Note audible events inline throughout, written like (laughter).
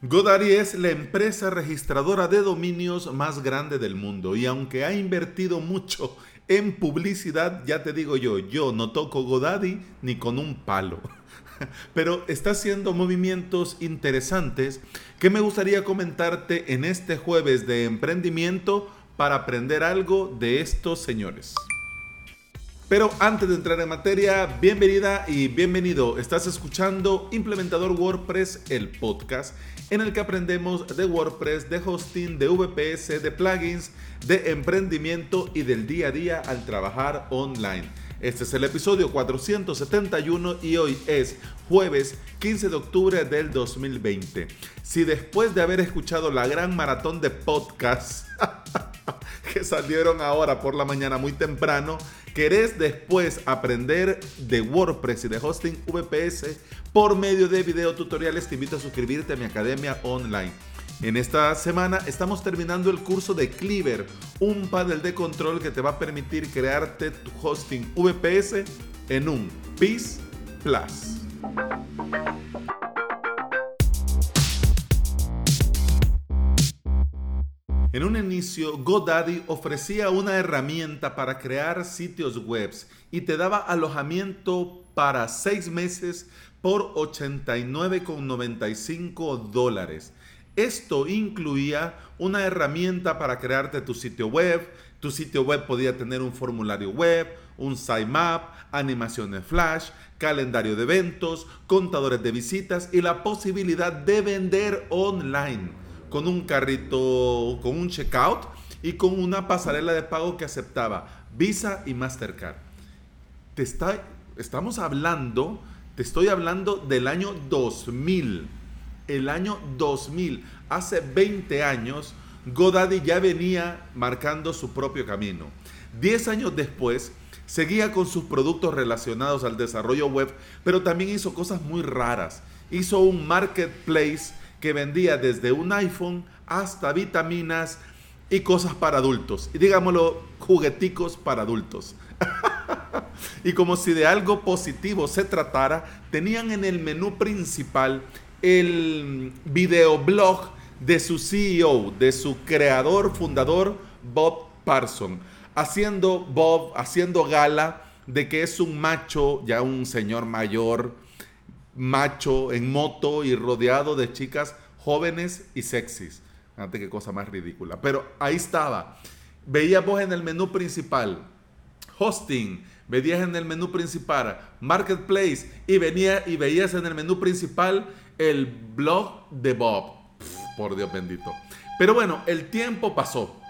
GoDaddy es la empresa registradora de dominios más grande del mundo y aunque ha invertido mucho en publicidad, ya te digo yo, yo no toco GoDaddy ni con un palo. (laughs) Pero está haciendo movimientos interesantes que me gustaría comentarte en este jueves de emprendimiento para aprender algo de estos señores. Pero antes de entrar en materia, bienvenida y bienvenido. Estás escuchando Implementador WordPress, el podcast en el que aprendemos de WordPress, de hosting, de VPS, de plugins, de emprendimiento y del día a día al trabajar online. Este es el episodio 471 y hoy es jueves 15 de octubre del 2020. Si después de haber escuchado la gran maratón de podcasts (laughs) (laughs) que salieron ahora por la mañana muy temprano, querés después aprender de WordPress y de hosting VPS por medio de video tutoriales, te invito a suscribirte a mi academia online. En esta semana estamos terminando el curso de Cleaver, un panel de control que te va a permitir crearte tu hosting VPS en un PIS Plus. En un inicio, GoDaddy ofrecía una herramienta para crear sitios web y te daba alojamiento para seis meses por 89,95 dólares. Esto incluía una herramienta para crearte tu sitio web. Tu sitio web podía tener un formulario web, un sitemap, animaciones flash, calendario de eventos, contadores de visitas y la posibilidad de vender online con un carrito, con un checkout y con una pasarela de pago que aceptaba Visa y Mastercard. Te está, estamos hablando, te estoy hablando del año 2000. El año 2000, hace 20 años, GoDaddy ya venía marcando su propio camino. 10 años después, seguía con sus productos relacionados al desarrollo web, pero también hizo cosas muy raras. Hizo un marketplace que vendía desde un iPhone hasta vitaminas y cosas para adultos. Y digámoslo, jugueticos para adultos. (laughs) y como si de algo positivo se tratara, tenían en el menú principal el videoblog de su CEO, de su creador, fundador, Bob Parson, haciendo Bob, haciendo gala de que es un macho, ya un señor mayor, macho en moto y rodeado de chicas jóvenes y sexys. Fíjate qué cosa más ridícula. Pero ahí estaba. Veías vos en el menú principal hosting, veías en el menú principal marketplace y, venía, y veías en el menú principal el blog de Bob. por Dios bendito. Pero bueno, el tiempo pasó.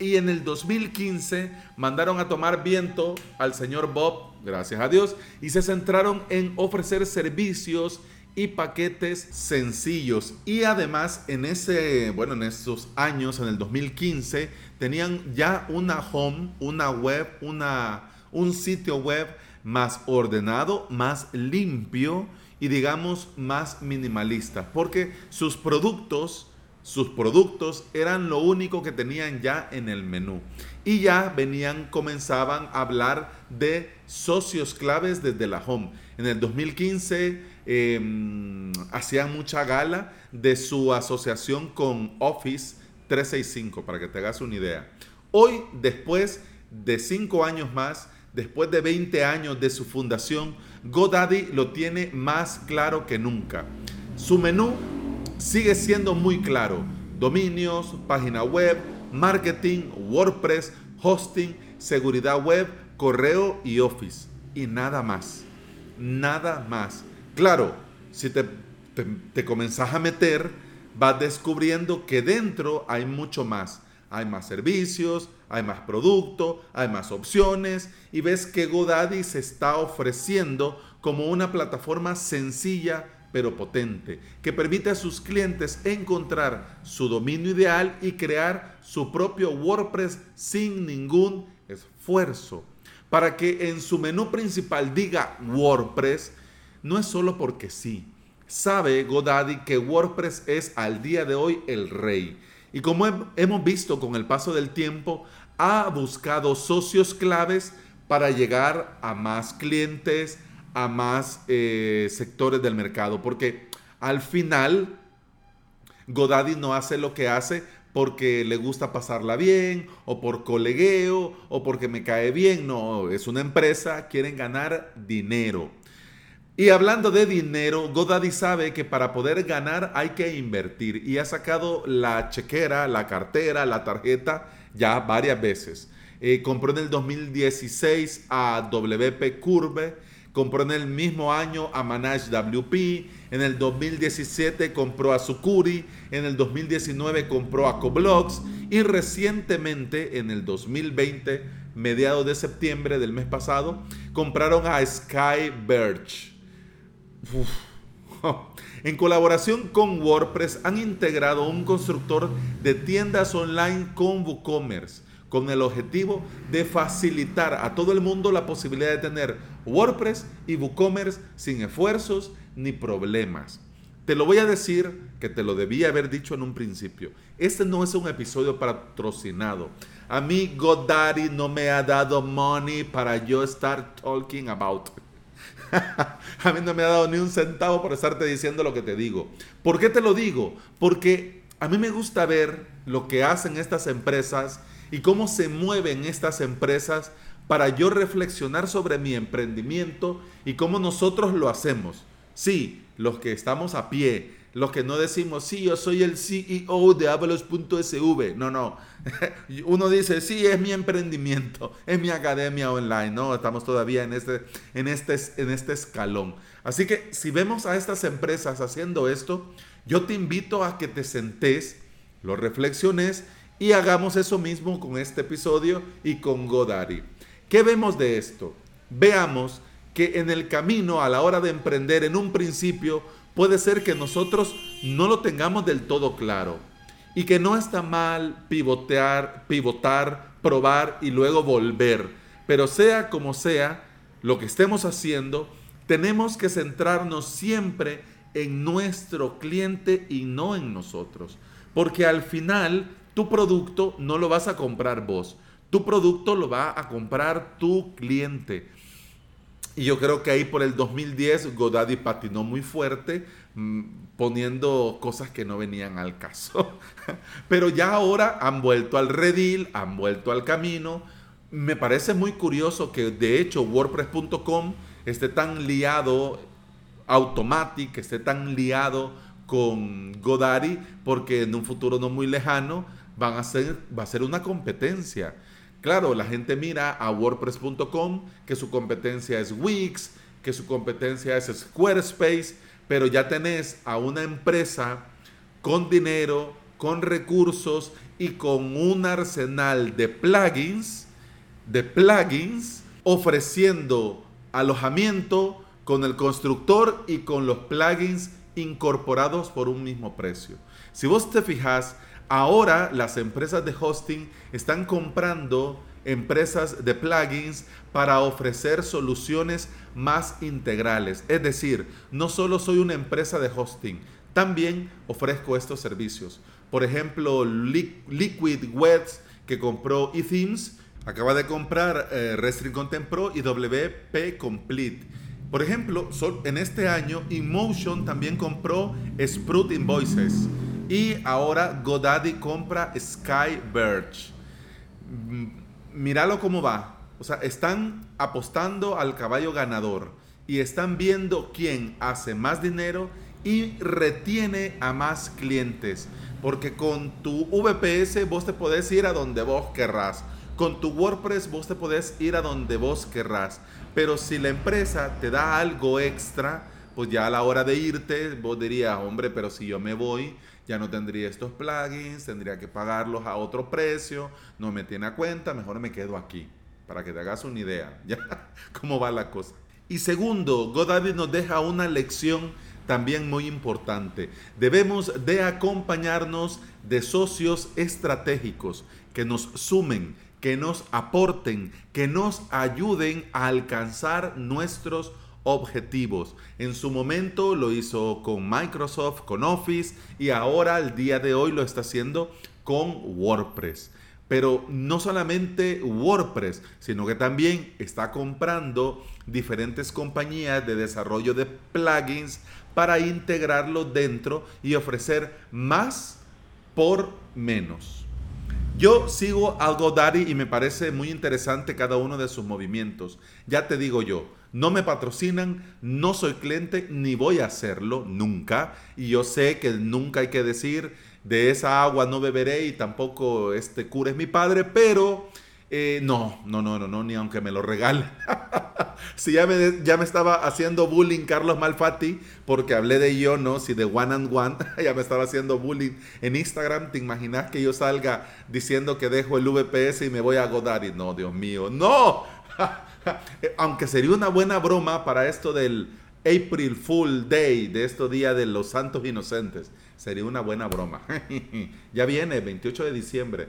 Y en el 2015 mandaron a tomar viento al señor Bob gracias a Dios, y se centraron en ofrecer servicios y paquetes sencillos. Y además en ese, bueno, en esos años, en el 2015, tenían ya una home, una web, una, un sitio web más ordenado, más limpio y digamos más minimalista, porque sus productos sus productos eran lo único que tenían ya en el menú. Y ya venían, comenzaban a hablar de socios claves desde la home. En el 2015 em, hacían mucha gala de su asociación con Office 365, para que te hagas una idea. Hoy, después de cinco años más, después de 20 años de su fundación, GoDaddy lo tiene más claro que nunca. Su menú sigue siendo muy claro. Dominios, página web, marketing, WordPress, hosting, seguridad web, correo y Office. Y nada más. Nada más. Claro, si te, te, comenzás a meter, vas descubriendo que dentro hay mucho más. Hay más servicios, hay más producto, hay más opciones y ves que GoDaddy se está ofreciendo como una plataforma sencilla pero potente, que permite a sus clientes encontrar su dominio ideal y crear su propio WordPress sin ningún esfuerzo. Para que en su menú principal diga WordPress, no es solo porque sí. Sabe GoDaddy que WordPress es al día de hoy el rey. Y como hemos visto con el paso del tiempo, ha buscado socios claves para llegar a más clientes, a más eh, sectores del mercado, porque al final GoDaddy no hace lo que hace porque le gusta pasarla bien o por colegueo o porque me cae bien. No, es una empresa, quieren ganar dinero. Y hablando de dinero, GoDaddy sabe que para poder ganar hay que invertir y ha sacado la chequera, la cartera, la tarjeta ya varias veces. Eh, compró en el 2016 a WP Curve, compró en el mismo año a Manage WP, en el 2017 compró a Sucuri, en el 2019 compró a Coblox y recientemente en el 2020, mediados de septiembre del mes pasado, compraron a Sky (laughs) En colaboración con WordPress han integrado un constructor de tiendas online con WooCommerce con el objetivo de facilitar a todo el mundo la posibilidad de tener WordPress y WooCommerce sin esfuerzos ni problemas. Te lo voy a decir que te lo debía haber dicho en un principio. Este no es un episodio patrocinado. A mí GoDaddy no me ha dado money para yo estar talking about. (laughs) a mí no me ha dado ni un centavo por estarte diciendo lo que te digo. ¿Por qué te lo digo? Porque a mí me gusta ver lo que hacen estas empresas y cómo se mueven estas empresas para yo reflexionar sobre mi emprendimiento y cómo nosotros lo hacemos. Sí, los que estamos a pie, los que no decimos, sí, yo soy el CEO de Avalos.sv. No, no. (laughs) Uno dice, sí, es mi emprendimiento, es mi academia online. No, estamos todavía en este, en este, en este escalón. Así que si vemos a estas empresas haciendo esto, yo te invito a que te sentes, lo reflexiones y hagamos eso mismo con este episodio y con Godari. ¿Qué vemos de esto? Veamos que en el camino, a la hora de emprender, en un principio, puede ser que nosotros no lo tengamos del todo claro y que no está mal pivotear, pivotar, probar y luego volver. Pero sea como sea, lo que estemos haciendo, tenemos que centrarnos siempre en nuestro cliente y no en nosotros. Porque al final tu producto no lo vas a comprar vos. Tu producto lo va a comprar tu cliente. Y yo creo que ahí por el 2010 Godaddy patinó muy fuerte mm, poniendo cosas que no venían al caso. (laughs) Pero ya ahora han vuelto al redil, han vuelto al camino. Me parece muy curioso que de hecho WordPress.com esté tan liado, Automatic esté tan liado con Godaddy, porque en un futuro no muy lejano van a ser, va a ser una competencia. Claro, la gente mira a WordPress.com, que su competencia es Wix, que su competencia es Squarespace, pero ya tenés a una empresa con dinero, con recursos y con un arsenal de plugins, de plugins, ofreciendo alojamiento con el constructor y con los plugins incorporados por un mismo precio. Si vos te fijas, Ahora las empresas de hosting están comprando empresas de plugins para ofrecer soluciones más integrales. Es decir, no solo soy una empresa de hosting, también ofrezco estos servicios. Por ejemplo, Liquid Webs que compró eThemes acaba de comprar eh, Content Pro y WP Complete. Por ejemplo, en este año InMotion también compró Sprout Invoices. Y ahora Godaddy compra Sky Birch. Mm, míralo cómo va. O sea, están apostando al caballo ganador y están viendo quién hace más dinero y retiene a más clientes. Porque con tu VPS vos te podés ir a donde vos querrás. Con tu WordPress vos te podés ir a donde vos querrás. Pero si la empresa te da algo extra, pues ya a la hora de irte, vos dirías, hombre, pero si yo me voy, ya no tendría estos plugins, tendría que pagarlos a otro precio, no me tiene a cuenta, mejor me quedo aquí, para que te hagas una idea, (laughs) ¿ya? ¿Cómo va la cosa? Y segundo, Godaddy nos deja una lección también muy importante. Debemos de acompañarnos de socios estratégicos que nos sumen, que nos aporten, que nos ayuden a alcanzar nuestros objetivos. En su momento lo hizo con Microsoft, con Office y ahora al día de hoy lo está haciendo con WordPress. Pero no solamente WordPress, sino que también está comprando diferentes compañías de desarrollo de plugins para integrarlo dentro y ofrecer más por menos. Yo sigo a GoDaddy y me parece muy interesante cada uno de sus movimientos. Ya te digo yo, no me patrocinan, no soy cliente ni voy a hacerlo nunca. Y yo sé que nunca hay que decir de esa agua no beberé y tampoco este cura es mi padre, pero eh, no, no, no, no, no, ni aunque me lo regale. (laughs) si ya me, ya me estaba haciendo bullying Carlos Malfatti, porque hablé de yo, ¿no? Si de one and one, (laughs) ya me estaba haciendo bullying en Instagram. ¿Te imaginas que yo salga diciendo que dejo el VPS y me voy a Godaddy? No, Dios mío, no. (laughs) aunque sería una buena broma para esto del April Fool Day, de estos días de los santos inocentes. Sería una buena broma. ya viene, 28 de diciembre.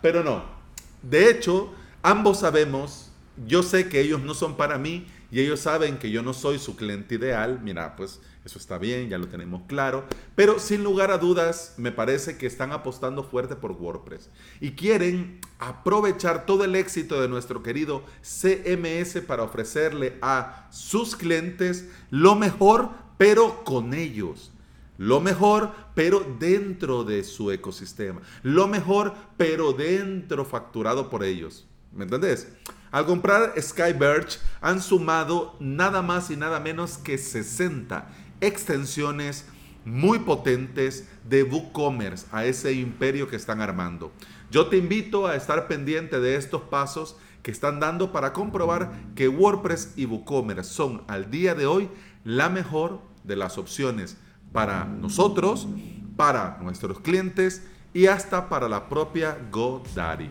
Pero no, de hecho, ambos sabemos, yo sé que ellos no son para mí y ellos saben que yo no soy su cliente ideal. Mira, pues eso está bien, ya lo tenemos claro. Pero sin lugar a dudas, me parece que están apostando fuerte por WordPress y quieren aprovechar todo el éxito de nuestro querido CMS para ofrecerle a sus clientes lo mejor, pero con ellos. Lo mejor, pero dentro de su ecosistema. Lo mejor, pero dentro facturado por ellos. ¿Me entendés? Al comprar Skyverge han sumado nada más y nada menos que 60 extensiones muy potentes de WooCommerce a ese imperio que están armando. Yo te invito a estar pendiente de estos pasos que están dando para comprobar que WordPress y WooCommerce son al día de hoy la mejor de las opciones para nosotros, para nuestros clientes y hasta para la propia GoDaddy.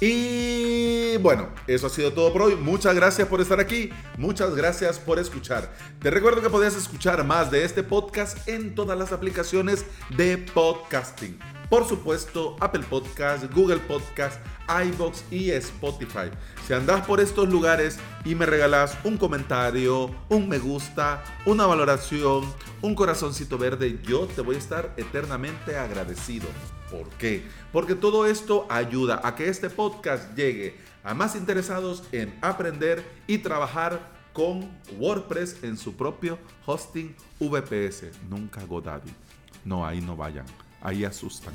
Y bueno, eso ha sido todo por hoy. Muchas gracias por estar aquí. Muchas gracias por escuchar. Te recuerdo que podías escuchar más de este podcast en todas las aplicaciones de podcasting. Por supuesto, Apple Podcast, Google Podcast, iBox y Spotify. Si andas por estos lugares y me regalas un comentario, un me gusta, una valoración, un corazoncito verde, yo te voy a estar eternamente agradecido. ¿Por qué? Porque todo esto ayuda a que este podcast llegue a más interesados en aprender y trabajar con WordPress en su propio hosting VPS. Nunca Godaddy. No, ahí no vayan. Ahí asustan.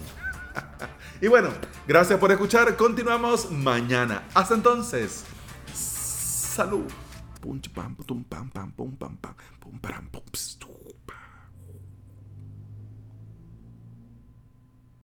(laughs) y bueno, gracias por escuchar. Continuamos mañana. Hasta entonces. Salud. Pum, pam, pum, pam, pum, pam, pam,